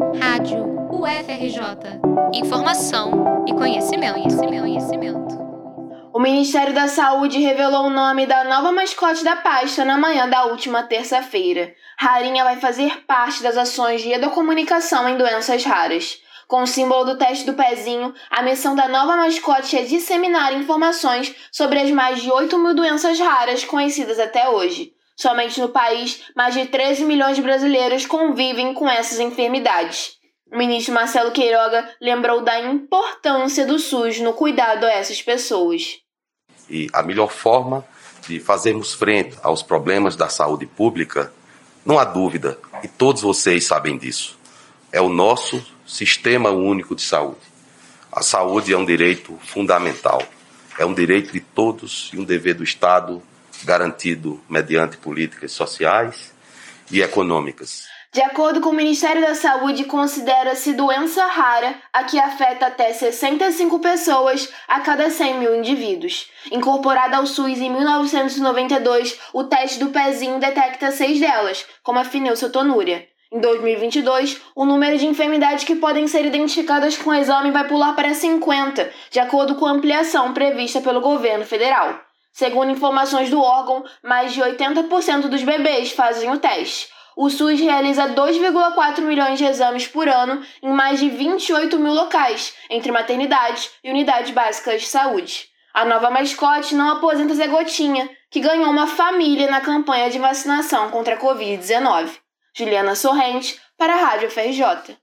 Rádio UFRJ. Informação e conhecimento, conhecimento, conhecimento. O Ministério da Saúde revelou o nome da nova mascote da pasta na manhã da última terça-feira. Rarinha vai fazer parte das ações de educomunicação em doenças raras. Com o símbolo do teste do pezinho, a missão da nova mascote é disseminar informações sobre as mais de 8 mil doenças raras conhecidas até hoje. Somente no país, mais de 13 milhões de brasileiros convivem com essas enfermidades. O ministro Marcelo Queiroga lembrou da importância do SUS no cuidado a essas pessoas. E a melhor forma de fazermos frente aos problemas da saúde pública, não há dúvida, e todos vocês sabem disso, é o nosso Sistema Único de Saúde. A saúde é um direito fundamental, é um direito de todos e um dever do Estado garantido mediante políticas sociais e econômicas. De acordo com o Ministério da Saúde, considera-se doença rara a que afeta até 65 pessoas a cada 100 mil indivíduos. Incorporada ao SUS em 1992, o teste do pezinho detecta seis delas, como a fenilcetonúria. Em 2022, o número de enfermidades que podem ser identificadas com o exame vai pular para 50, de acordo com a ampliação prevista pelo governo federal. Segundo informações do órgão, mais de 80% dos bebês fazem o teste. O SUS realiza 2,4 milhões de exames por ano em mais de 28 mil locais, entre maternidades e unidades básicas de saúde. A nova mascote não aposenta Zé Gotinha, que ganhou uma família na campanha de vacinação contra a Covid-19. Juliana Sorrente, para a Rádio FRJ.